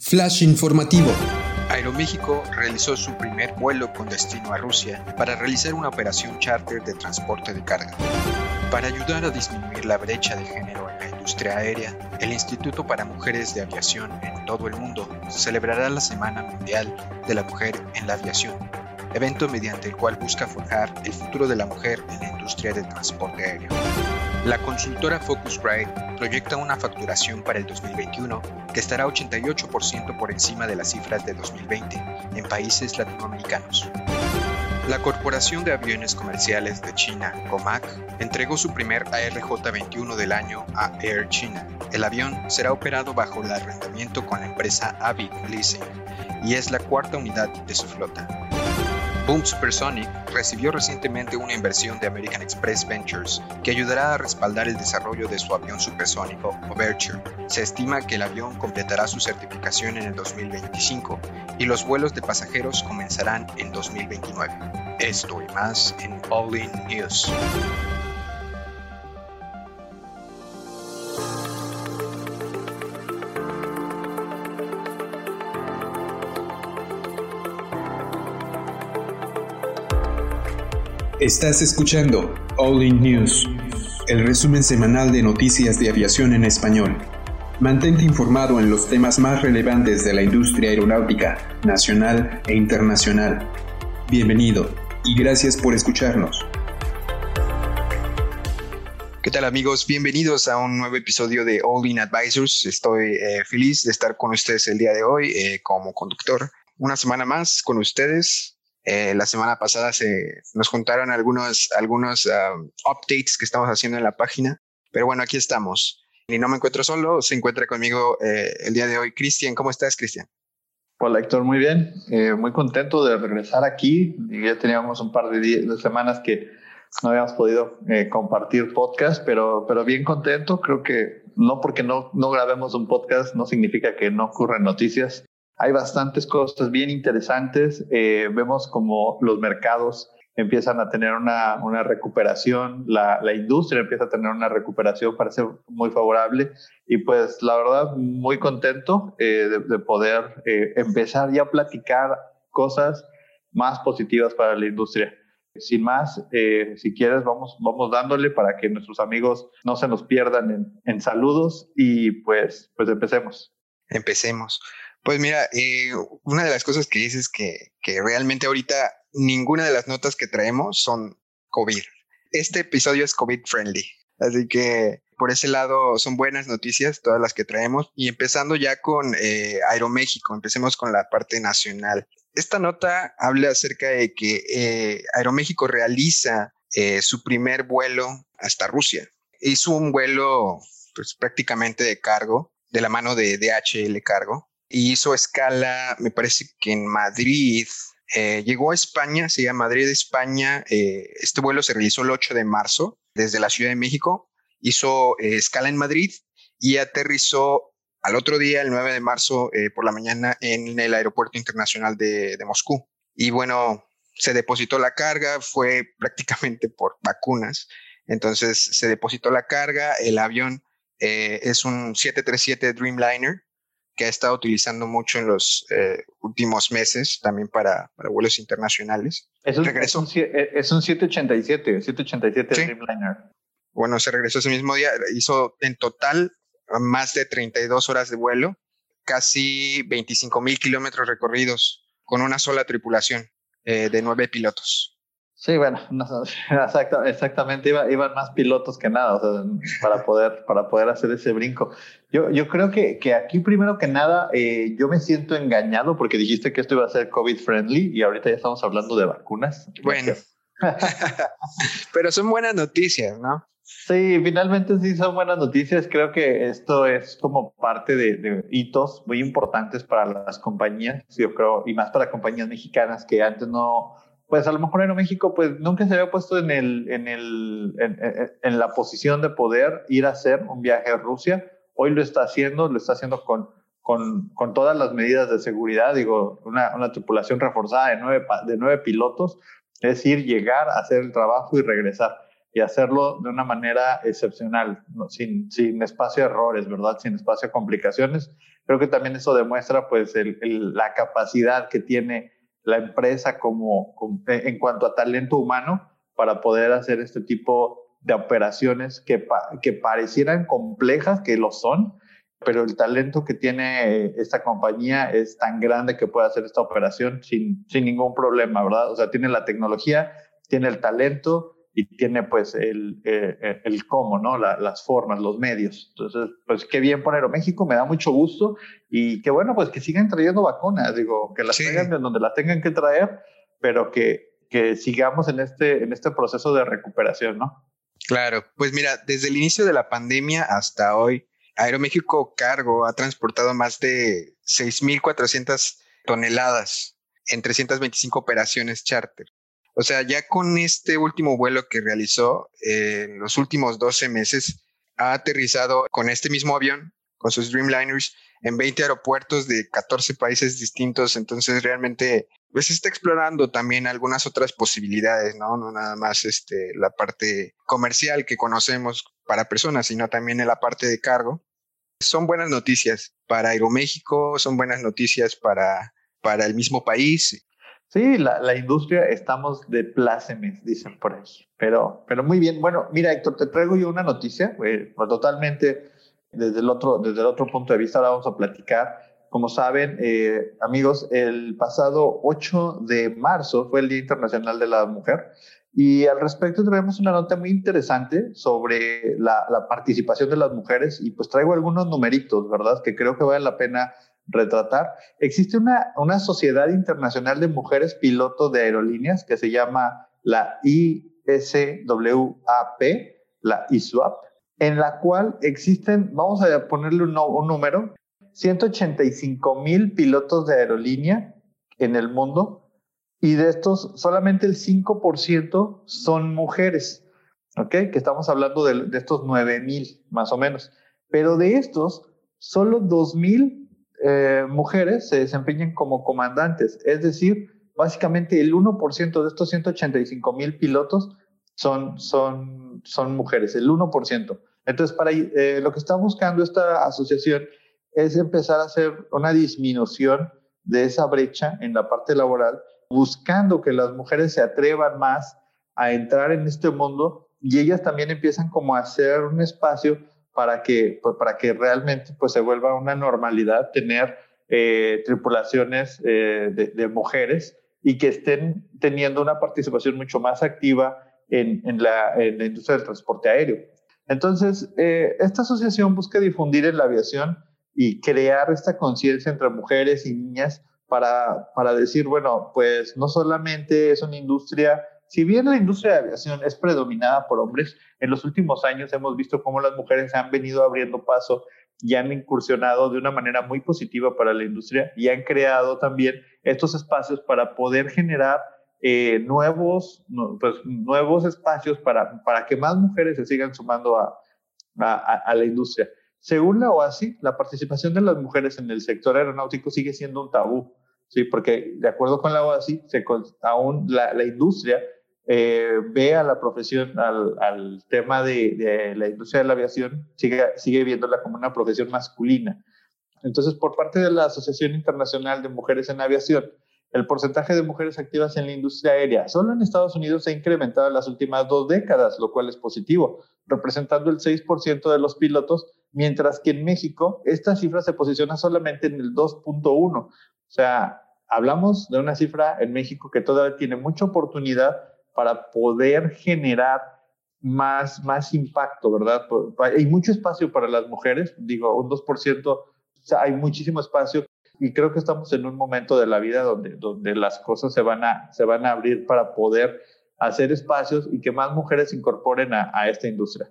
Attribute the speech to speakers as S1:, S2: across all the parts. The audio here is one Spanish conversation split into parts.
S1: Flash informativo.
S2: Aeroméxico realizó su primer vuelo con destino a Rusia para realizar una operación charter de transporte de carga. Para ayudar a disminuir la brecha de género en la industria aérea, el Instituto para Mujeres de Aviación en todo el mundo celebrará la Semana Mundial de la Mujer en la Aviación, evento mediante el cual busca forjar el futuro de la mujer en la industria del transporte aéreo. La consultora Focusrite proyecta una facturación para el 2021 que estará 88% por encima de las cifras de 2020 en países latinoamericanos. La Corporación de Aviones Comerciales de China, COMAC, entregó su primer ARJ-21 del año a Air China. El avión será operado bajo el arrendamiento con la empresa Avid Leasing y es la cuarta unidad de su flota. Boom Supersonic recibió recientemente una inversión de American Express Ventures que ayudará a respaldar el desarrollo de su avión supersónico Overture. Se estima que el avión completará su certificación en el 2025 y los vuelos de pasajeros comenzarán en 2029. Esto y más en All In News.
S1: Estás escuchando All In News, el resumen semanal de noticias de aviación en español. Mantente informado en los temas más relevantes de la industria aeronáutica, nacional e internacional. Bienvenido y gracias por escucharnos.
S2: ¿Qué tal amigos? Bienvenidos a un nuevo episodio de All In Advisors. Estoy eh, feliz de estar con ustedes el día de hoy eh, como conductor. Una semana más con ustedes eh, la semana pasada se nos juntaron algunos, algunos um, updates que estamos haciendo en la página, pero bueno, aquí estamos. Y no me encuentro solo, se encuentra conmigo eh, el día de hoy Cristian. ¿Cómo estás, Cristian?
S3: Hola, Héctor, muy bien. Eh, muy contento de regresar aquí. Ya teníamos un par de, de semanas que no habíamos podido compartir podcast, pero, pero bien contento. Creo que no porque no, no grabemos un podcast no significa que no ocurran noticias. Hay bastantes cosas bien interesantes. Eh, vemos como los mercados empiezan a tener una, una recuperación, la, la, industria empieza a tener una recuperación, parece muy favorable y pues la verdad muy contento eh, de, poder eh, empezar ya a platicar cosas más positivas para la industria. Sin más, si quieres, vamos, vamos dándole para que nuestros amigos no se nos pierdan en, en saludos y pues, pues empecemos.
S2: Empecemos. Pues mira, eh, una de las cosas que dices es que, que realmente ahorita ninguna de las notas que traemos son COVID. Este episodio es COVID friendly. Así que por ese lado son buenas noticias todas las que traemos. Y empezando ya con eh, Aeroméxico, empecemos con la parte nacional. Esta nota habla acerca de que eh, Aeroméxico realiza su primer vuelo hasta Rusia. Hizo un vuelo pues, prácticamente de cargo, de la mano de DHL Cargo, y hizo escala, me parece que en Madrid. Eh, llegó a España, se llama Madrid, España. Eh, este vuelo se realizó el 8 de marzo desde la Ciudad de México. Hizo eh, escala en Madrid y aterrizó al otro día, el 9 de marzo, por la mañana en el Aeropuerto Internacional de, Moscú. Y bueno, se depositó la carga, fue prácticamente por vacunas. Entonces se depositó la carga, el avión es un 737 Dreamliner que ha estado utilizando mucho en los eh, últimos meses, también para, para vuelos internacionales.
S3: Es un, regresó. Es un, 787, 787 Dreamliner.
S2: Bueno, se regresó ese mismo día, hizo en total más de 32 horas de vuelo, casi 25 mil kilómetros recorridos con una sola tripulación eh, de nueve pilotos.
S3: Sí, bueno, exactamente, iban más pilotos que nada para, poder, para poder hacer ese brinco. Yo, yo creo que, que aquí primero que nada eh, yo me siento engañado porque dijiste que esto iba a ser COVID friendly y ahorita ya estamos hablando de vacunas.
S2: Bueno, pero son buenas noticias, ¿no?
S3: Sí, finalmente sí son buenas noticias. Creo que esto es como parte de, de, hitos muy importantes para las compañías, yo creo, y más para compañías mexicanas que antes no, pues a lo mejor Aeroméxico pues nunca se había puesto en, el, en, el, en, la posición de poder ir a hacer un viaje a Rusia. Hoy lo está haciendo, lo está haciendo con, con, con todas las medidas de seguridad, digo, una, una tripulación reforzada de nueve, de nueve pilotos, es decir, llegar, hacer el trabajo y regresar. y hacerlo de una manera excepcional, sin, sin espacio de errores, ¿verdad? Sin espacio de complicaciones. Creo que también eso demuestra pues la capacidad que tiene la empresa como, en cuanto a talento humano para poder hacer este tipo de operaciones que, que parecieran complejas, que lo son, pero el talento que tiene esta compañía es tan grande que puede hacer esta operación sin, sin ningún problema, ¿verdad? O sea, tiene la tecnología, tiene el talento y tiene pues el, eh, el cómo, ¿no? las formas, los medios. Entonces, pues qué bien por Aeroméxico, me da mucho gusto y qué bueno pues que sigan trayendo vacunas, digo, que las traigan de donde las tengan que traer, pero que, que sigamos en este, en este proceso de recuperación, ¿no?
S2: Claro, pues mira, desde el inicio de la pandemia hasta hoy, Aeroméxico Cargo ha transportado más de 6.400 toneladas en 325 operaciones charter. O sea, ya con este último vuelo que realizó en los últimos 12 meses, ha aterrizado con este mismo avión, con sus Dreamliners, en 20 aeropuertos de 14 países distintos. Entonces, realmente, pues está explorando también algunas otras posibilidades, ¿no? No nada más este, la parte comercial que conocemos para personas, sino también en la parte de cargo son buenas noticias para Aeroméxico, son buenas noticias para, para el mismo país.
S3: Sí, la, la, industria estamos de plácemes, dicen por ahí. Pero, pero muy bien. Bueno, mira, Héctor, te traigo yo una noticia, pues, totalmente desde el, otro, desde el otro punto de vista. Ahora vamos a platicar. Como saben, eh, amigos, el pasado 8 de marzo fue el Día Internacional de la Mujer y al respecto tenemos una nota muy interesante sobre la, participación de las mujeres y pues traigo algunos numeritos, ¿verdad? Que creo que vale la pena retratar. Existe una, una sociedad internacional de mujeres pilotos de aerolíneas que se llama la ISWAP, la ISWAP, en la cual existen, vamos a ponerle un, un número, 185 mil pilotos de aerolínea en el mundo y de estos solamente el 5% son mujeres, ¿ok? Que estamos hablando de, estos 9 mil más o menos. Pero de estos, solo 2 mil eh, mujeres se desempeñan como comandantes, es decir, básicamente el 1% de estos 185 mil pilotos son, son, son mujeres, el 1%. Entonces, para, eh, lo que está buscando esta asociación es empezar a hacer una disminución de esa brecha en la parte laboral buscando que las mujeres se atrevan más a entrar en este mundo y ellas también empiezan como a hacer un espacio para que, pues, para que realmente pues, se vuelva una normalidad tener eh, tripulaciones eh, de, mujeres y que estén teniendo una participación mucho más activa en, en, la, industria del transporte aéreo. Entonces, eh, esta asociación busca difundir en la aviación y crear esta conciencia entre mujeres y niñas para, para decir, bueno, pues no solamente es una industria, si bien la industria de aviación es predominada por hombres, en los últimos años hemos visto cómo las mujeres han venido abriendo paso y han incursionado de una manera muy positiva para la industria y han creado también estos espacios para poder generar eh, nuevos, pues, nuevos espacios para, para que más mujeres se sigan sumando a, a, a la industria. Según la OASI, la participación de las mujeres en el sector aeronáutico sigue siendo un tabú, ¿sí? porque de acuerdo con la OASI, se, aún la, la industria eh, ve a la profesión, al, al tema de, de, la industria de la aviación, sigue, sigue viéndola como una profesión masculina. Entonces, por parte de la Asociación Internacional de Mujeres en Aviación, el porcentaje de mujeres activas en la industria aérea solo en Estados Unidos se ha incrementado en las últimas dos décadas, lo cual es positivo, representando el 6% de los pilotos, mientras que en México esta cifra se posiciona solamente en el 2.1. O sea, hablamos de una cifra en México que todavía tiene mucha oportunidad para poder generar más, más impacto, ¿verdad? Hay mucho espacio para las mujeres, digo, un 2%, o sea, hay muchísimo espacio y creo que estamos en un momento de la vida donde, donde las cosas se van, a, se van a abrir para poder hacer espacios y que más mujeres se incorporen a, a esta industria.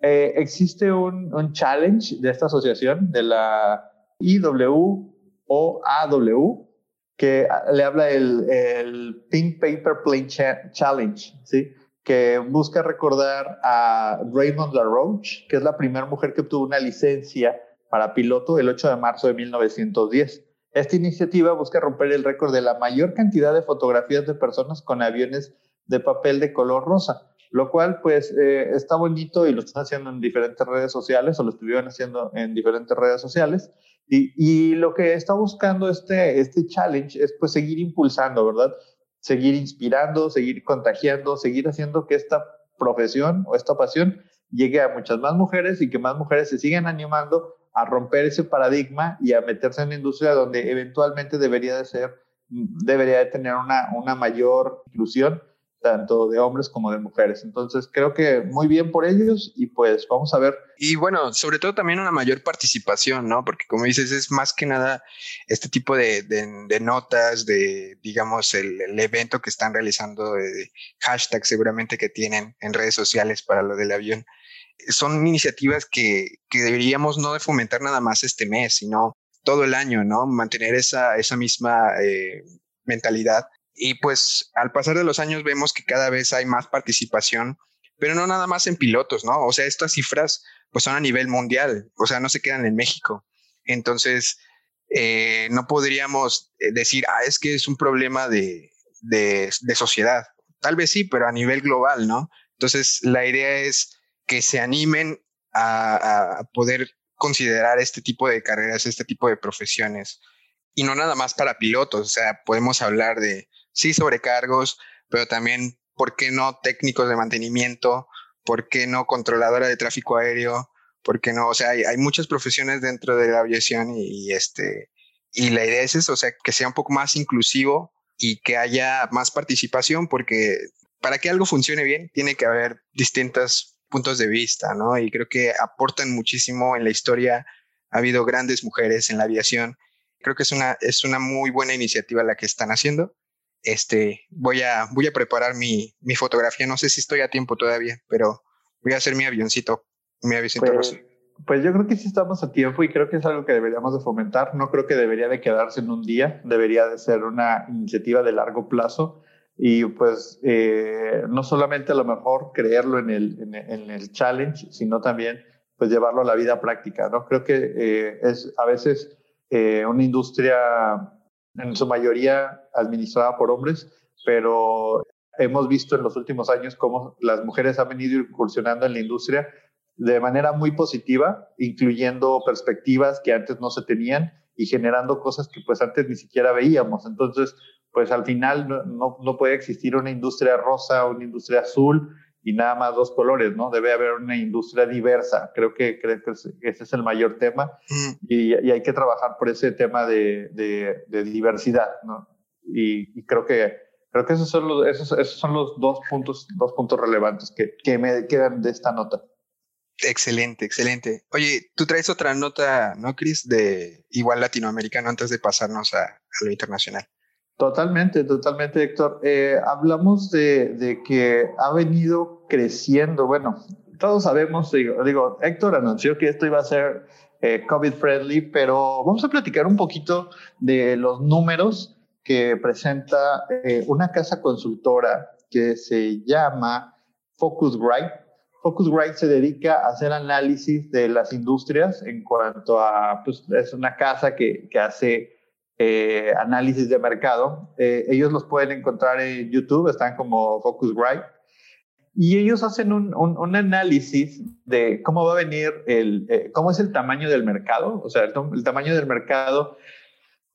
S3: Eh, existe un, un, challenge de esta asociación, de la IWOAW, que le habla el, el Pink Paper Plane Challenge, ¿sí? que busca recordar a Raymond LaRoche, que es la primera mujer que obtuvo una licencia para piloto el 8 de marzo de 1910. Esta iniciativa busca romper el récord de la mayor cantidad de fotografías de personas con aviones de papel de color rosa. lo cual pues eh, está bonito y lo están haciendo en diferentes redes sociales o lo estuvieron haciendo en diferentes redes sociales. Y, lo que está buscando este, este challenge es pues seguir impulsando, ¿verdad? Seguir inspirando, seguir contagiando, seguir haciendo que esta profesión o esta pasión llegue a muchas más mujeres y que más mujeres se sigan animando a romper ese paradigma y a meterse en la industria donde eventualmente debería de ser, debería de tener una, una mayor inclusión tanto de hombres como de mujeres. Entonces, creo que muy bien por ellos y pues vamos a ver.
S2: Y bueno, sobre todo también una mayor participación, ¿no? Porque como dices, es más que nada este tipo de, de, notas, de, digamos, el, el, evento que están realizando, de hashtag seguramente que tienen en redes sociales para lo del avión son iniciativas que, que, deberíamos no de fomentar nada más este mes, sino todo el año, ¿no? Mantener esa, esa misma eh, mentalidad. Y pues al pasar de los años vemos que cada vez hay más participación, pero no nada más en pilotos, ¿no? O sea, estas cifras pues son a nivel mundial, o sea, no se quedan en México. Entonces, eh, no podríamos eh, decir, ah, es que es un problema de, de, de sociedad. Tal vez sí, pero a nivel global, ¿no? Entonces, la idea es que se animen a, poder considerar este tipo de carreras, este tipo de profesiones. Y no nada más para pilotos, o sea, podemos hablar de, sí, sobrecargos, pero también, ¿por qué no técnicos de mantenimiento? ¿Por qué no controladora de tráfico aéreo? ¿Por qué no? O sea, hay, muchas profesiones dentro de la aviación y, este, y la idea es eso, o sea, que sea un poco más inclusivo y que haya más participación, porque para que algo funcione bien, tiene que haber distintas puntos de vista, ¿no? Y creo que aportan muchísimo en la historia. Ha habido grandes mujeres en la aviación. Creo que es una, es una muy buena iniciativa la que están haciendo. Este, voy a, voy a preparar mi, mi fotografía. No sé si estoy a tiempo todavía, pero voy a hacer mi avioncito, mi avioncito
S3: pues, Pues yo creo que sí estamos a tiempo y creo que es algo que deberíamos de fomentar. No creo que debería de quedarse en un día, debería de ser una iniciativa de largo plazo y pues eh, no solamente a lo mejor creerlo en el, en, el challenge, sino también pues llevarlo a la vida práctica, ¿no? Creo que eh, es a veces eh, una industria en su mayoría administrada por hombres, pero hemos visto en los últimos años cómo las mujeres han venido incursionando en la industria de manera muy positiva, incluyendo perspectivas que antes no se tenían y generando cosas que pues antes ni siquiera veíamos. Entonces, pues al final no, no, puede existir una industria rosa, una industria azul y nada más dos colores, ¿no? Debe haber una industria diversa. Creo que, creo que ese es el mayor tema y, y, hay que trabajar por ese tema de, de, diversidad, ¿no? Y, y, creo que creo que esos son los, esos, esos son los dos puntos, dos puntos relevantes que, que me quedan de esta nota.
S2: Excelente, excelente. Oye, tú traes otra nota, ¿no, Cris? De igual latinoamericano antes de pasarnos a, a lo internacional.
S3: Totalmente, totalmente, Héctor. Eh, hablamos de, que ha venido creciendo. Bueno, todos sabemos, digo, digo Héctor anunció que esto iba a ser eh, COVID friendly, pero vamos a platicar un poquito de los números que presenta eh, una casa consultora que se llama Focusrite. Focusrite se dedica a hacer análisis de las industrias en cuanto a, pues es una casa que, que hace eh, análisis de mercado. Eh, ellos los pueden encontrar en YouTube, están como Focusrite. Y ellos hacen un, un, análisis de cómo va a venir el, eh, cómo es el tamaño del mercado, o sea, el, tamaño del mercado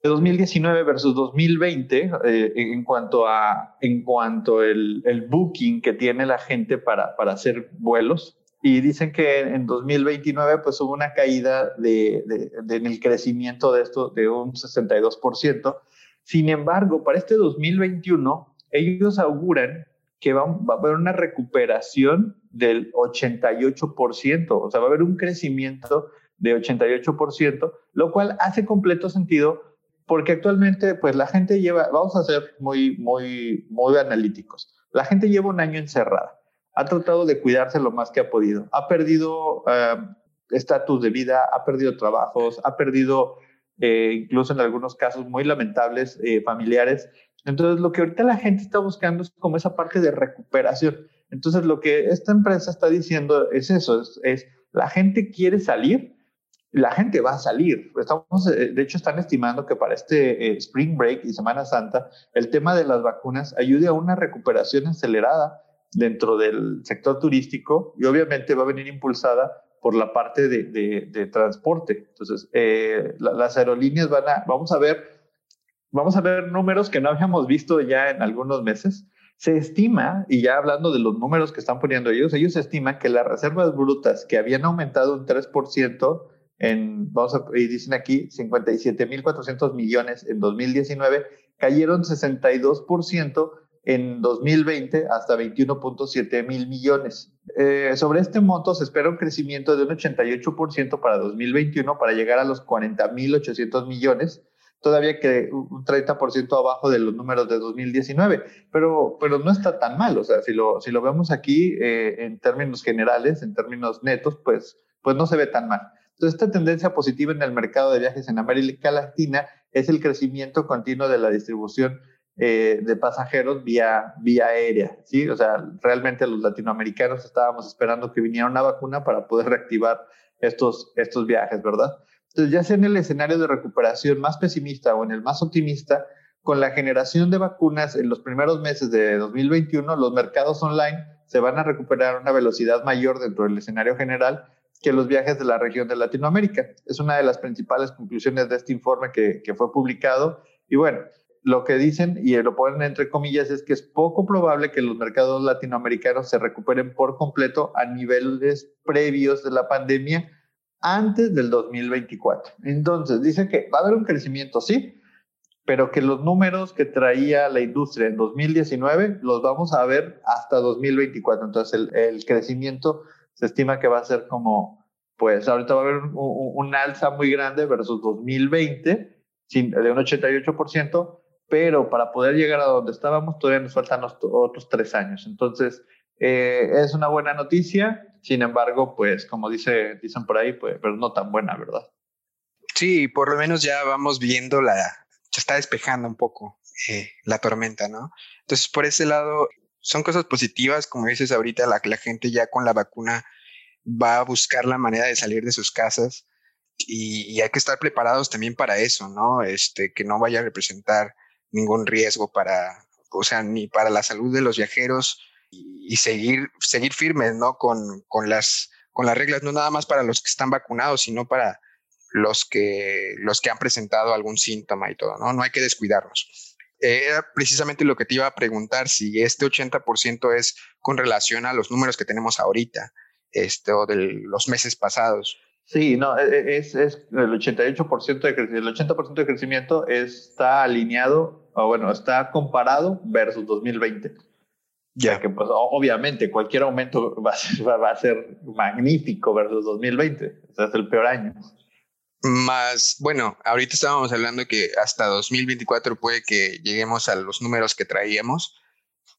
S3: de 2019 versus 2020 en cuanto a en cuanto el, el, booking que tiene la gente para, para hacer vuelos y dicen que en 2029 pues hubo una caída de, de, en el crecimiento de esto de un 62%. Sin embargo, para este 2021, ellos auguran que va, va, a haber una recuperación del 88%, o sea, va a haber un crecimiento de 88%, lo cual hace completo sentido porque actualmente pues la gente lleva, vamos a ser muy, muy, muy analíticos, la gente lleva un año encerrada ha tratado de cuidarse lo más que ha podido. Ha perdido eh, estatus de vida, ha perdido trabajos, ha perdido eh, incluso en algunos casos muy lamentables eh, familiares. Entonces, lo que ahorita la gente está buscando es como esa parte de recuperación. Entonces, lo que esta empresa está diciendo es eso, es, la gente quiere salir, la gente va a salir. Estamos, de hecho, están estimando que para este Spring Break y Semana Santa, el tema de las vacunas ayude a una recuperación acelerada dentro del sector turístico y obviamente va a venir impulsada por la parte de, de, transporte. Entonces, eh, las aerolíneas van a, vamos a ver, vamos a ver números que no habíamos visto ya en algunos meses. Se estima, y ya hablando de los números que están poniendo ellos, ellos estiman que las reservas brutas que habían aumentado un 3% en, vamos a, y dicen aquí, 57.400 millones en 2019, cayeron 62% en 2020 hasta 21.7 mil millones. Eh, sobre este monto se espera un crecimiento de un 88% para 2021 para llegar a los 40.800 millones, todavía que un 30% abajo de los números de 2019, pero, pero no está tan mal, o sea, si lo, si lo vemos aquí eh, en términos generales, en términos netos, pues, pues no se ve tan mal. Entonces, esta tendencia positiva en el mercado de viajes en América Latina es el crecimiento continuo de la distribución eh, de pasajeros vía, vía aérea, ¿sí? O sea, realmente los latinoamericanos estábamos esperando que viniera una vacuna para poder reactivar estos, estos viajes, ¿verdad? Entonces, ya sea en el escenario de recuperación más pesimista o en el más optimista, con la generación de vacunas en los primeros meses de 2021, los mercados online se van a recuperar a una velocidad mayor dentro del escenario general que los viajes de la región de Latinoamérica. Es una de las principales conclusiones de este informe que, que fue publicado. Y bueno, lo que dicen, y lo ponen entre comillas, es que es poco probable que los mercados latinoamericanos se recuperen por completo a niveles previos de la pandemia antes del 2024. Entonces, dice que va a haber un crecimiento, sí, pero que los números que traía la industria en 2019 los vamos a ver hasta 2024. Entonces, el, crecimiento se estima que va a ser como, pues ahorita va a haber un, un alza muy grande versus 2020 de un 88%, pero para poder llegar a donde estábamos todavía nos faltan otros tres años. Entonces, eh, es una buena noticia, sin embargo, pues como dice, dicen por ahí, pues, pero no tan buena, ¿verdad?
S2: Sí, por lo menos ya vamos viendo la, se está despejando un poco eh, la tormenta, ¿no? Entonces, por ese lado, son cosas positivas, como dices ahorita, la, la gente ya con la vacuna va a buscar la manera de salir de sus casas y, y hay que estar preparados también para eso, ¿no? Este, que no vaya a representar ningún riesgo para, o sea, ni para la salud de los viajeros y, seguir, seguir firmes, ¿no? Con, con, las, con las reglas, no nada más para los que están vacunados, sino para los que, los que han presentado algún síntoma y todo, ¿no? No hay que descuidarnos. era precisamente lo que te iba a preguntar, si este 80% es con relación a los números que tenemos ahorita, este, o de los meses pasados.
S3: Sí, no, e, e, es, es el 88% de crecimiento, el 80% de crecimiento está alineado, o bueno, está comparado versus 2020. Ya que, pues, obviamente, cualquier aumento va a ser, va a ser magnífico versus 2020. O sea, es el peor año.
S2: Más, bueno, ahorita estábamos hablando que hasta 2024 puede que lleguemos a los números que traíamos.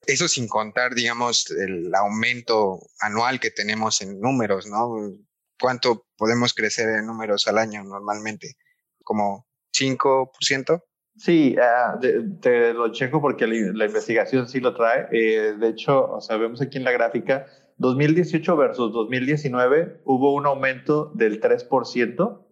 S2: Eso sin contar, digamos, el aumento anual que tenemos en números, ¿no? ¿Cuánto podemos crecer en números al año normalmente? ¿Como 5%?
S3: Sí, uh, te lo checo porque la, investigación sí lo trae. Eh, de hecho, o sea, vemos aquí en la gráfica, 2018 versus 2019 hubo un aumento del 3%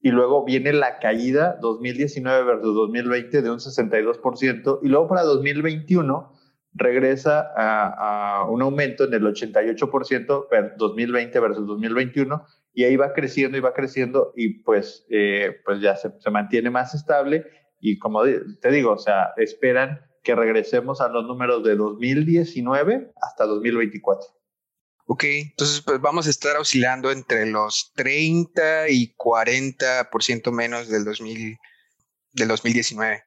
S3: y luego viene la caída 2019 versus 2020 de un 62% y luego para 2021 regresa a, un aumento en el 88% 2020 versus 2021 y ahí va creciendo y va creciendo y pues, eh, pues ya se, se, mantiene más estable y como te digo, o sea, esperan que regresemos a los números de 2019 hasta 2024.
S2: Ok, entonces pues vamos a estar oscilando entre los 30 y 40% menos del, 2000, del 2019.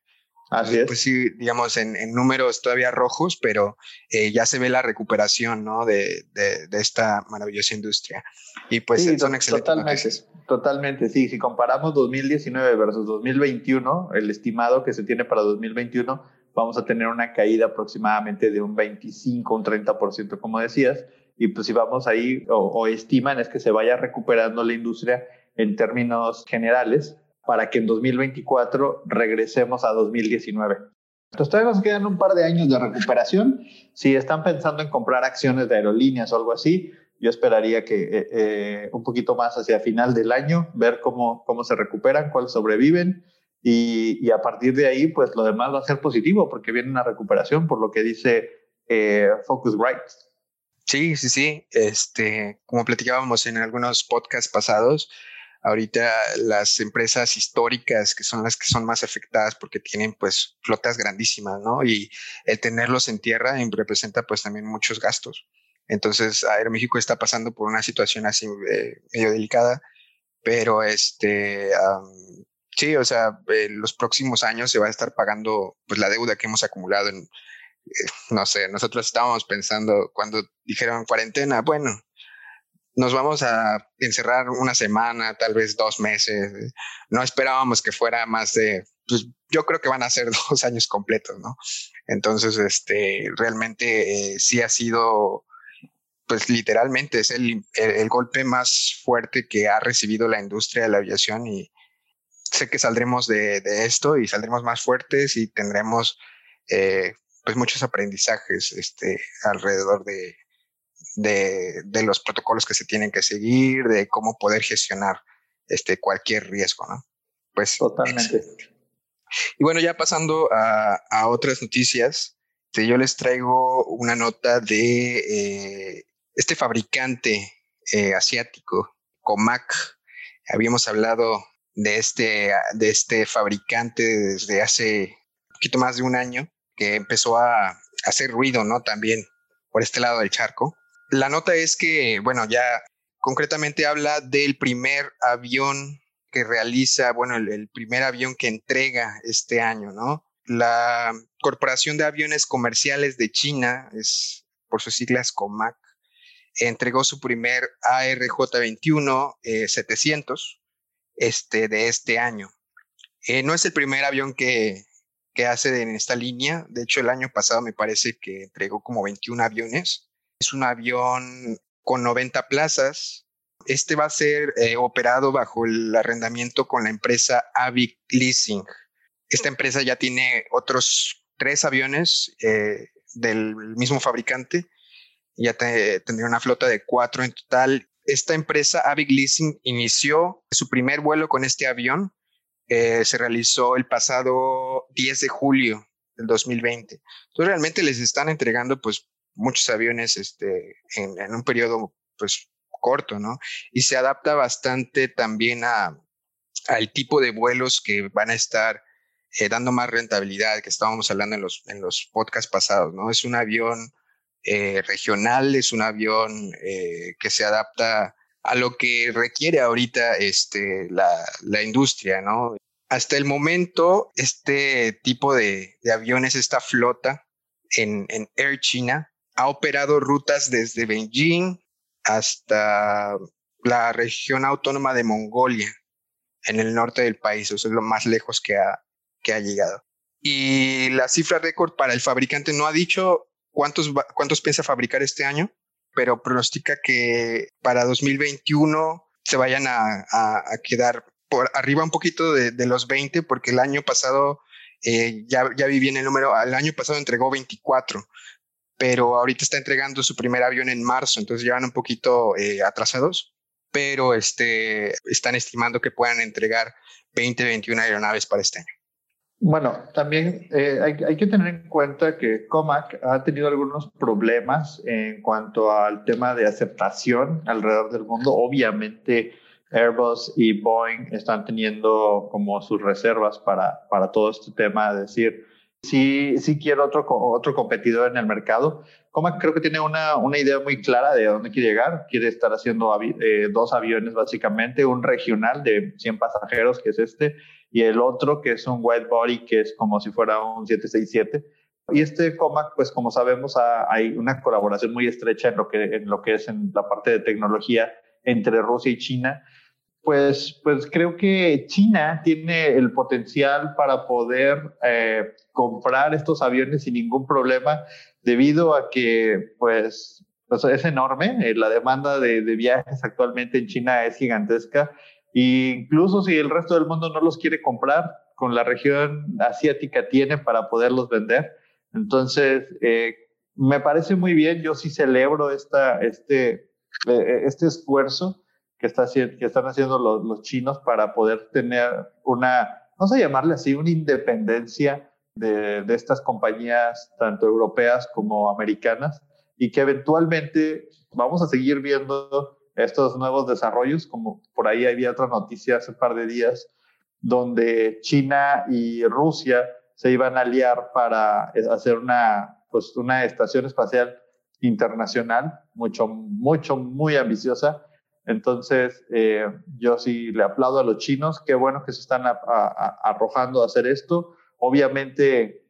S3: Así es.
S2: Pues sí, digamos, en, números todavía rojos, pero eh, ya se ve la recuperación, ¿no? De, de, esta maravillosa industria. Y pues son excelentes
S3: totalmente, Totalmente, sí. Si comparamos 2019 versus 2021, el estimado que se tiene para 2021, vamos a tener una caída aproximadamente de un 25, un 30%, como decías. Y pues si vamos ahí, o, o estiman es que se vaya recuperando la industria en términos generales, para que en 2024 regresemos a 2019. Entonces todavía nos quedan un par de años de recuperación. Si están pensando en comprar acciones de aerolíneas o algo así, yo esperaría que eh, eh, un poquito más hacia final del año, ver cómo, cómo se recuperan, cuáles sobreviven y, y, a partir de ahí, pues lo demás va a ser positivo porque viene una recuperación, por lo que dice eh, Focusrite.
S2: Sí, sí, sí. Este, como platicábamos en algunos podcasts pasados, ahorita las empresas históricas que son las que son más afectadas porque tienen pues flotas grandísimas, ¿no? Y el tenerlos en tierra representa pues también muchos gastos. Entonces, Aeroméxico está pasando por una situación así eh, medio delicada, pero este, sí, o sea, en los próximos años se va a estar pagando pues la deuda que hemos acumulado en, eh, no sé, nosotros estábamos pensando cuando dijeron cuarentena, bueno, nos vamos a encerrar una semana, tal vez dos meses. No esperábamos que fuera más de, pues yo creo que van a ser dos años completos, ¿no? Entonces, este, realmente eh, sí ha sido, pues literalmente es el, el, golpe más fuerte que ha recibido la industria de la aviación y sé que saldremos de, de esto y saldremos más fuertes y tendremos eh, pues muchos aprendizajes este, alrededor de, de, los protocolos que se tienen que seguir, de cómo poder gestionar este, cualquier riesgo, ¿no?
S3: Pues totalmente.
S2: Y bueno, ya pasando a, a otras noticias, este, yo les traigo una nota de eh, este fabricante eh, asiático, Comac. Habíamos hablado de este, de este fabricante desde hace un poquito más de un año que empezó a, hacer ruido, ¿no? También por este lado del charco. La nota es que, bueno, ya concretamente habla del primer avión que realiza, bueno, el, primer avión que entrega este año, ¿no? La Corporación de Aviones Comerciales de China, es por sus siglas COMAC, entregó su primer ARJ-21 700 eh, este, de este año. Eh, no es el primer avión que, que hace en esta línea. De hecho, el año pasado me parece que entregó como 21 aviones. Es un avión con 90 plazas. Este va a ser eh, operado bajo el arrendamiento con la empresa Avic Leasing. Esta empresa ya tiene otros tres aviones eh, del mismo fabricante. Ya tendría una flota de cuatro en total. Esta empresa Avic Leasing inició su primer vuelo con este avión eh, se realizó el pasado 10 de julio del 2020. Entonces realmente les están entregando pues muchos aviones este, en, un periodo pues corto, ¿no? Y se adapta bastante también a, al tipo de vuelos que van a estar eh, dando más rentabilidad, que estábamos hablando en los, en los podcasts pasados, ¿no? Es un avión eh, regional, es un avión que se adapta a lo que requiere ahorita este, la, la industria, ¿no? Hasta el momento, este tipo de, de aviones, esta flota en, en, Air China, ha operado rutas desde Beijing hasta la región autónoma de Mongolia, en el norte del país, eso es lo más lejos que ha, que ha llegado. Y la cifra récord para el fabricante no ha dicho cuántos, cuántos piensa fabricar este año, pero pronostica que para 2021 se vayan a, quedar por arriba un poquito de, los 20, porque el año pasado eh, ya, ya vi bien el número, el año pasado entregó 24, pero ahorita está entregando su primer avión en marzo, entonces llevan un poquito eh, atrasados, pero este, están estimando que puedan entregar 20, 21 aeronaves para este año.
S3: Bueno, también eh, hay, que tener en cuenta que Comac ha tenido algunos problemas en cuanto al tema de aceptación alrededor del mundo. Obviamente, Airbus y Boeing están teniendo como sus reservas para, para todo este tema, de decir, si sí quiero otro, otro competidor en el mercado. Comac creo que tiene una, una idea muy clara de dónde quiere llegar. Quiere estar haciendo eh, dos aviones básicamente, un regional de 100 pasajeros, que es este, y el otro que es un white body, que es como si fuera un 767. Y este COMAC, pues como sabemos, hay una colaboración muy estrecha en lo, que, en lo que es en la parte de tecnología entre Rusia y China. Pues, pues creo que China tiene el potencial para poder eh, comprar estos aviones sin ningún problema, debido a que pues, pues es enorme. Eh, la demanda de, de viajes actualmente en China es gigantesca incluso si el resto del mundo no los quiere comprar, con la región asiática tiene para poderlos vender. Entonces, eh, me parece muy bien, yo sí celebro esta, este, eh, este esfuerzo que, está, que están haciendo los, los chinos para poder tener una, vamos a llamarle así, una independencia de, de estas compañías, tanto europeas como americanas, y que eventualmente vamos a seguir viendo estos nuevos desarrollos, como por ahí había otra noticia hace un par de días, donde China y Rusia se iban a aliar para hacer una, pues, una estación espacial internacional, mucho, mucho, muy ambiciosa. Entonces, eh, yo sí le aplaudo a los chinos, qué bueno que se están arrojando a hacer esto. Obviamente,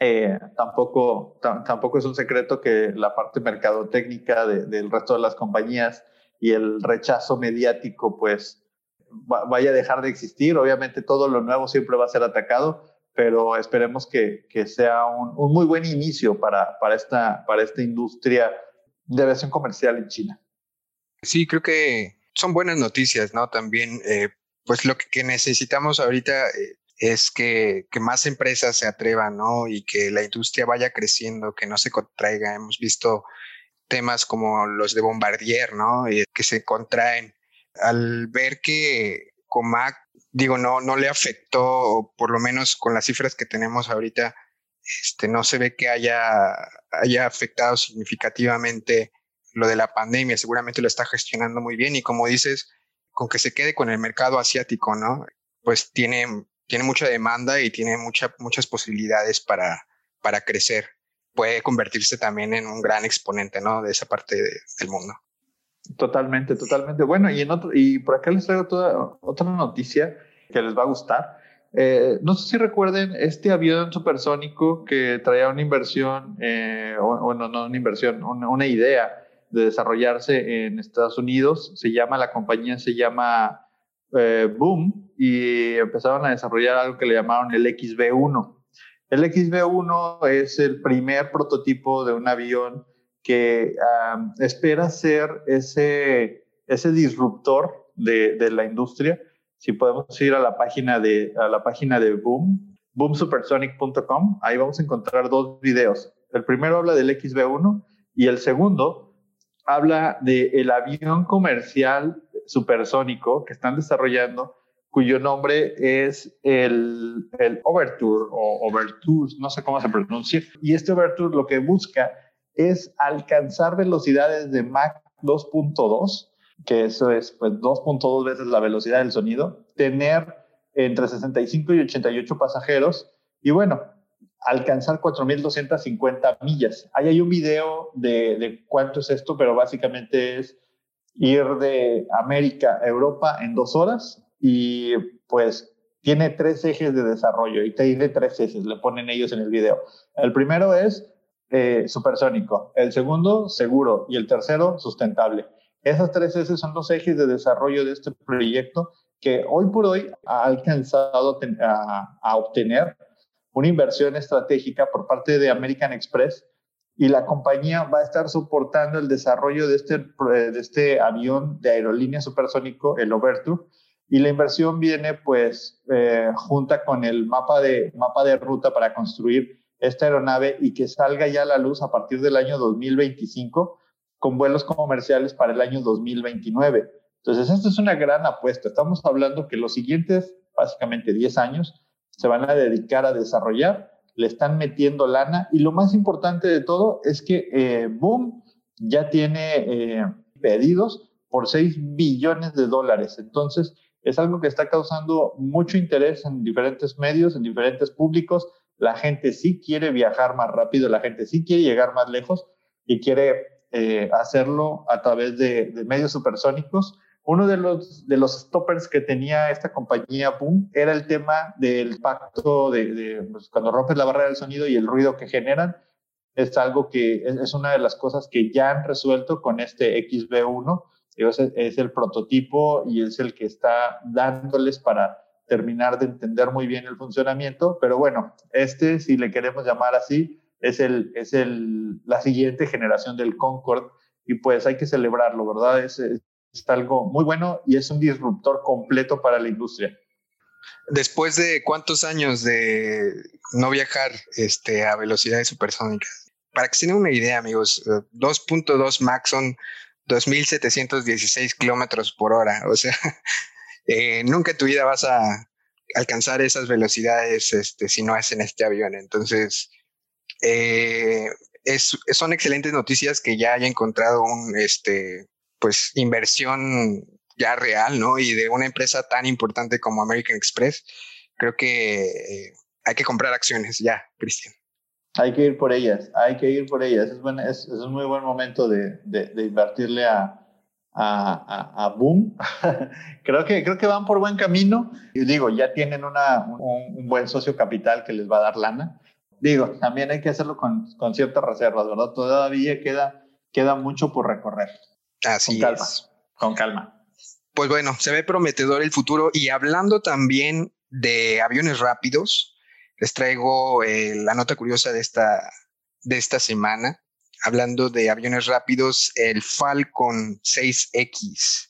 S3: eh, tampoco, tampoco es un secreto que la parte mercadotécnica del resto de las compañías y el rechazo mediático, pues, vaya a dejar de existir. Obviamente, todo lo nuevo siempre va a ser atacado, pero esperemos que, sea un, un, muy buen inicio para, para, esta, para esta industria de aviación comercial en China.
S2: Sí, creo que son buenas noticias, ¿no? También, eh, pues lo que, necesitamos ahorita eh, es que, que, más empresas se atrevan, ¿no? Y que la industria vaya creciendo, que no se contraiga. Hemos visto temas como los de Bombardier, ¿no? Y que se contraen. Al ver que Comac digo, no, no le afectó, por lo menos con las cifras que tenemos ahorita, este, no se ve que haya, haya afectado significativamente lo de la pandemia, seguramente lo está gestionando muy bien y como dices, con que se quede con el mercado asiático, ¿no? Pues tiene, tiene mucha demanda y tiene mucha, muchas posibilidades para, para crecer. Puede convertirse también en un gran exponente, ¿no? De esa parte del mundo.
S3: Totalmente, totalmente. Bueno, y, en otro, y por acá les traigo toda, otra noticia que les va a gustar. Eh, no sé si recuerden este avión supersónico que traía una inversión, eh, o, no, no una inversión, una, idea de desarrollarse en Estados Unidos. Se llama, la compañía se llama eh, Boom y empezaron a desarrollar algo que le llamaron el XB1. El XB1 es el primer prototipo de un avión que espera ser ese, ese disruptor de, de, la industria. Si podemos ir a la página de, a la página de Boom, boomsupersonic.com, ahí vamos a encontrar dos videos. El primero habla del XB1 y el segundo habla del el avión comercial supersónico que están desarrollando, cuyo nombre es el, el Overture o Overture, no sé cómo se pronuncia. Y este Overture lo que busca es alcanzar velocidades de Mach 2.2, que eso es pues 2.2 veces la velocidad del sonido, tener entre 65 y 88 pasajeros y bueno, alcanzar 4.250 millas. Ahí hay un video de, cuánto es esto, pero básicamente es ir de América a Europa en dos horas y pues tiene tres ejes de desarrollo y dice tres ejes, le ponen ellos en el video. El primero es eh, supersónico, el segundo seguro y el tercero sustentable. Esos tres S son los ejes de desarrollo de este proyecto que hoy por hoy ha alcanzado a, obtener una inversión estratégica por parte de American Express y la compañía va a estar soportando el desarrollo de este, de este avión de aerolínea supersónico, el Overture, y la inversión viene pues eh, junta con el mapa de, mapa de ruta para construir esta aeronave y que salga ya a la luz a partir del año 2025 con vuelos comerciales para el año 2029. Entonces, esto es una gran apuesta. Estamos hablando que los siguientes, básicamente 10 años, se van a dedicar a desarrollar, le están metiendo lana y lo más importante de todo es que eh, Boom ya tiene eh, pedidos por 6 billones de dólares. Entonces, es algo que está causando mucho interés en diferentes medios, en diferentes públicos la gente sí quiere viajar más rápido, la gente sí quiere llegar más lejos y quiere eh, hacerlo a través de, medios supersónicos. Uno de los, de los stoppers que tenía esta compañía Boom era el tema del pacto de, pues, cuando rompes la barrera del sonido y el ruido que generan. Es algo que es, una de las cosas que ya han resuelto con este XB1. Es, es el prototipo y es el que está dándoles para terminar de entender muy bien el funcionamiento, pero bueno, este, si le queremos llamar así, es, el, es el, la siguiente generación del Concorde y pues hay que celebrarlo, ¿verdad? Es, es, algo muy bueno y es un disruptor completo para la industria.
S2: Después de cuántos años de no viajar este, a velocidades supersónicas, para que se den una idea, amigos, 2.2 Max son 2.716 kilómetros por hora, o sea, Eh, nunca en tu vida vas a alcanzar esas velocidades este, si no es en este avión. Entonces, eh, es, son excelentes noticias que ya haya encontrado un, este, pues, inversión ya real, ¿no? Y de una empresa tan importante como American Express, creo que eh, hay que comprar acciones ya, Cristian.
S3: Hay que ir por ellas, hay que ir por ellas. Es, un muy buen momento de, invertirle a, a, a, Boom. creo, que, creo que van por buen camino. Y digo, ya tienen una, un, buen socio capital que les va a dar lana. Digo, también hay que hacerlo con, con ciertas reservas, ¿verdad? Todavía queda, queda mucho por recorrer.
S2: Así
S3: con calma, Con calma.
S2: Pues bueno, se ve prometedor el futuro. Y hablando también de aviones rápidos, les traigo eh, la nota curiosa de esta, de esta semana. Hablando de aviones rápidos, el Falcon 6X,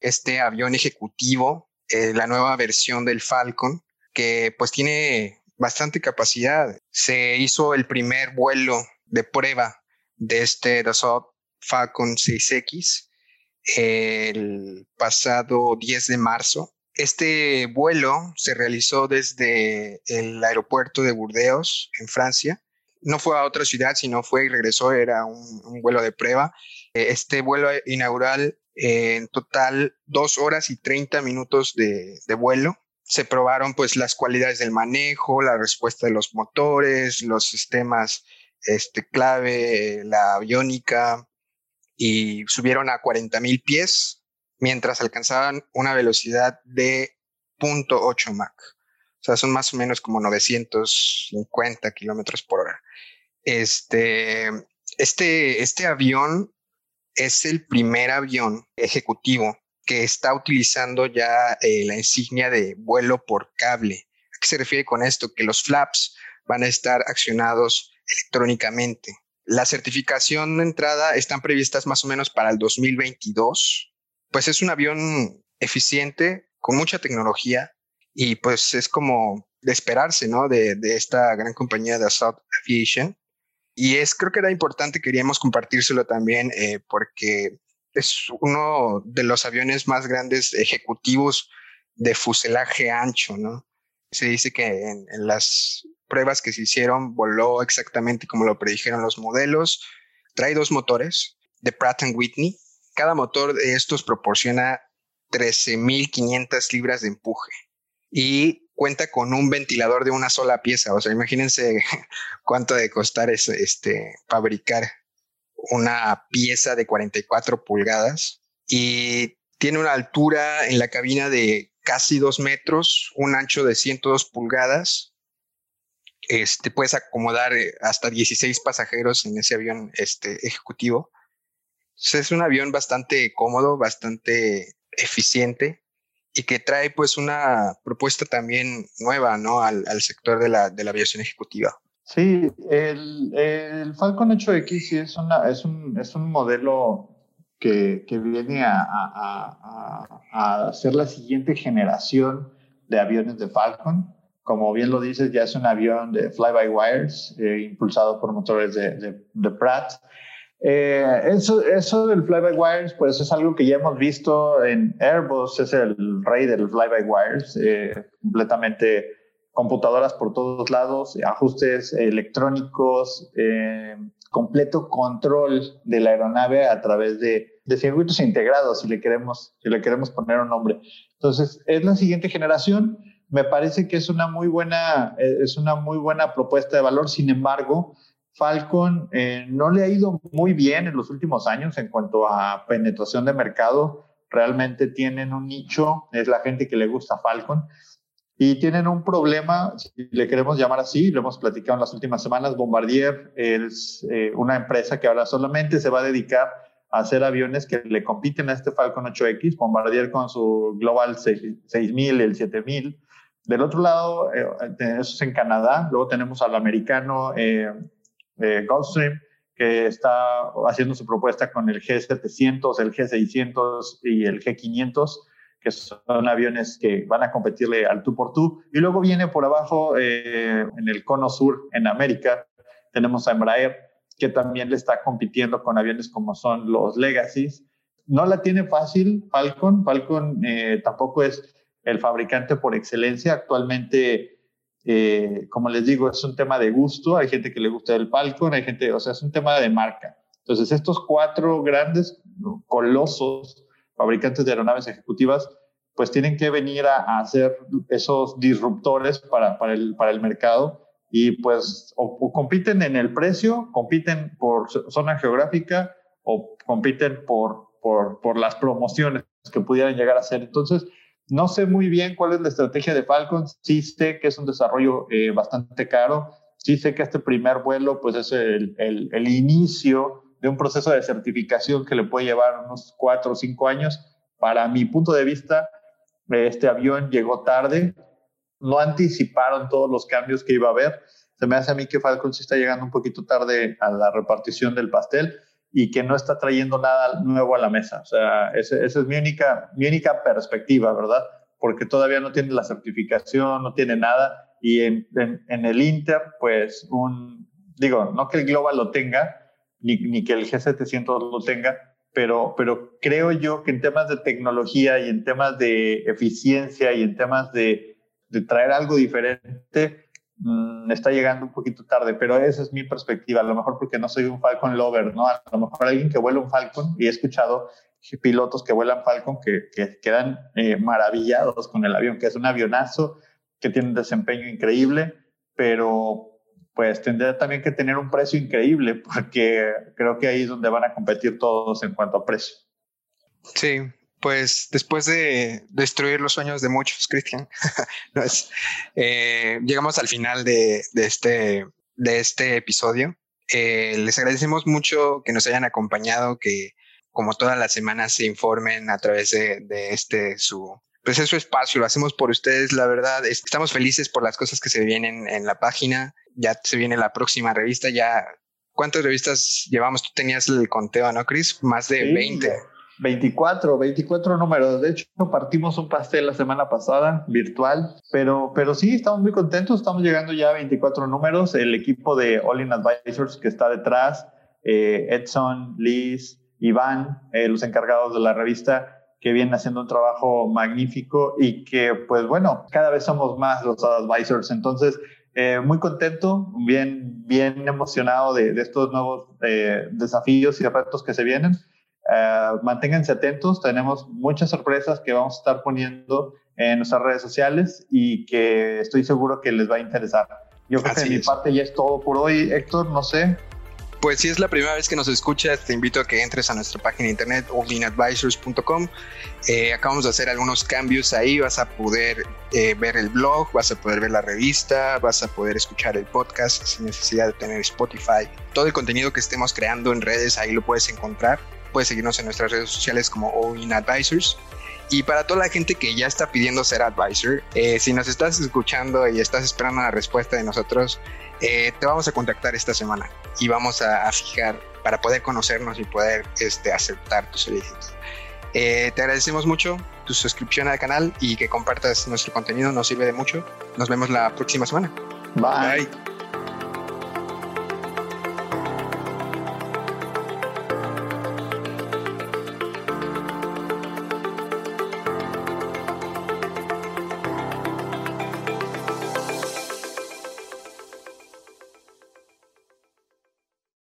S2: este avión ejecutivo, eh, la nueva versión del Falcon, que pues tiene bastante capacidad. Se hizo el primer vuelo de prueba de este Dassault Falcon 6X el pasado 10 de marzo este vuelo se realizó desde el aeropuerto de Burdeos, en Francia. No fue a otra ciudad, sino fue y regresó, era un, vuelo de prueba. Eh, este vuelo inaugural, eh, en total, dos horas y 30 minutos de, vuelo. Se probaron pues las cualidades del manejo, la respuesta de los motores, los sistemas este, clave, la aviónica, y subieron a 40 mil pies mientras alcanzaban una velocidad de 0.8 Mach. O sea, son más o menos como 950 kilómetros por hora. Este, este, este avión es el primer avión ejecutivo que está utilizando ya eh, la insignia de vuelo por cable. ¿A qué se refiere con esto? Que los flaps van a estar accionados electrónicamente. La certificación de entrada están previstas más o menos para el 2022 pues es un avión eficiente, con mucha tecnología y pues es como de esperarse, ¿no? De, esta gran compañía de Assault Aviation. Y es, creo que era importante, queríamos compartírselo también eh, porque es uno de los aviones más grandes ejecutivos de fuselaje ancho, ¿no? Se dice que en las pruebas que se hicieron voló exactamente como lo predijeron los modelos. Trae dos motores de Pratt Whitney cada motor de estos proporciona 13.500 libras de empuje y cuenta con un ventilador de una sola pieza. O sea, imagínense cuánto de costar es, este, fabricar una pieza de 44 pulgadas y tiene una altura en la cabina de casi 2 metros, un ancho de 102 pulgadas. Este, puedes acomodar eh, hasta 16 pasajeros en ese avión este, ejecutivo es un avión bastante cómodo, bastante eficiente y que trae pues una propuesta también nueva, ¿no? Al, sector de la, de la, aviación ejecutiva.
S3: Sí, el, el Falcon 8X es, una, es, un, es un modelo que, que viene a, a, a, ser la siguiente generación de aviones de Falcon. Como bien lo dices, ya es un avión de fly-by-wires, eh, impulsado por motores de, de, de Pratt. Eh, eso, eso del fly-by-wires, pues es algo que ya hemos visto en Airbus, es el rey del fly-by-wires, eh, completamente computadoras por todos lados, ajustes electrónicos, eh, completo control de la aeronave a través de, de, circuitos integrados, si le, queremos, si le queremos poner un nombre. Entonces, es la siguiente generación. Me parece que es una muy buena, es una muy buena propuesta de valor. Sin embargo, Falcon eh, no le ha ido muy bien en los últimos años en cuanto a penetración de mercado. Realmente tienen un nicho, es la gente que le gusta Falcon. Y tienen un problema, si le queremos llamar así, lo hemos platicado en las últimas semanas, Bombardier es eh, una empresa que ahora solamente se va a dedicar a hacer aviones que le compiten a este Falcon 8X, Bombardier con su Global 6000, el 7000. Del otro lado, eh, eso es en Canadá, luego tenemos al americano eh, Gulfstream, que está haciendo su propuesta con el G700, el G600 y el G500, que son aviones que van a competirle al tú por tú. Y luego viene por abajo, eh, en el cono sur, en América, tenemos a Embraer, que también le está compitiendo con aviones como son los Legacies. No la tiene fácil Falcon. Falcon eh, tampoco es el fabricante por excelencia. Actualmente, eh, como les digo, es un tema de gusto. Hay gente que le gusta el Falcon, hay gente, o sea, es un tema de marca. Entonces, estos cuatro grandes colosos fabricantes de aeronaves ejecutivas, pues tienen que venir a, hacer esos disruptores para, para, el, para el mercado y pues o, compiten en el precio, compiten por zona geográfica o compiten por, por, por las promociones que pudieran llegar a ser. Entonces, no sé muy bien cuál es la estrategia de Falcon. Sí sé que es un desarrollo eh, bastante caro. Sí sé que este primer vuelo pues es el, el, inicio de un proceso de certificación que le puede llevar unos cuatro o cinco años. Para mi punto de vista, este avión llegó tarde. No anticiparon todos los cambios que iba a haber. Se me hace a mí que Falcon sí está llegando un poquito tarde a la repartición del pastel y que no está trayendo nada nuevo a la mesa. O sea, esa, es mi única, mi única perspectiva, ¿verdad? Porque todavía no tiene la certificación, no tiene nada. Y en, en, el Inter, pues, un, digo, no que el Global lo tenga, ni, ni que el G700 lo tenga, pero, pero creo yo que en temas de tecnología y en temas de eficiencia y en temas de, de traer algo diferente, Mm, está llegando un poquito tarde, pero esa es mi perspectiva, a lo mejor porque no soy un Falcon lover, ¿no? A lo mejor alguien que vuela un Falcon, y he escuchado pilotos que vuelan Falcon que, que quedan eh, maravillados con el avión, que es un avionazo, que tiene un desempeño increíble, pero pues tendría también que tener un precio increíble, porque creo que ahí es donde van a competir todos en cuanto a precio.
S2: Sí, pues después de destruir los sueños de muchos, Cristian, eh, llegamos al final de, este, de este episodio. Eh, les agradecemos mucho que nos hayan acompañado, que como todas las semanas se informen a través de, este su pues es su espacio, lo hacemos por ustedes, la verdad. Estamos felices por las cosas que se vienen en la página. Ya se viene la próxima revista, ya ¿Cuántas revistas llevamos? Tú tenías el conteo, ¿no, Chris? Más de 20.
S3: 24, 24 números. De hecho, partimos un pastel la semana pasada, virtual, pero, pero sí, estamos muy contentos. Estamos llegando ya a 24 números. El equipo de All In Advisors que está detrás, eh, Edson, Liz, Iván, eh, los encargados de la revista, que vienen haciendo un trabajo magnífico y que, pues bueno, cada vez somos más los advisors. Entonces, eh, muy contento, bien, bien emocionado de, de estos nuevos desafíos y retos que se vienen. Eh, manténganse atentos, tenemos muchas sorpresas que vamos a estar poniendo en nuestras redes sociales y que estoy seguro que les va a interesar. Yo creo que de mi parte ya es todo por hoy, Héctor, no sé.
S2: Pues si es la primera vez que nos escuchas, te invito a que entres a nuestra página de internet allinadvisors.com. Eh, acabamos de hacer algunos cambios ahí, vas a poder eh, ver el blog, vas a poder ver la revista, vas a poder escuchar el podcast sin necesidad de tener Spotify. Todo el contenido que estemos creando en redes ahí lo puedes encontrar puedes seguirnos en nuestras redes sociales como In Advisors. Y para toda la gente que ya está pidiendo ser advisor, eh, si nos estás escuchando y estás esperando la respuesta de nosotros, eh, te vamos a contactar esta semana y vamos a, fijar para poder conocernos y poder este, aceptar tu solicitud. Eh, te agradecemos mucho tu suscripción al canal y que compartas nuestro contenido, nos sirve de mucho. Nos vemos la próxima semana.
S3: Bye.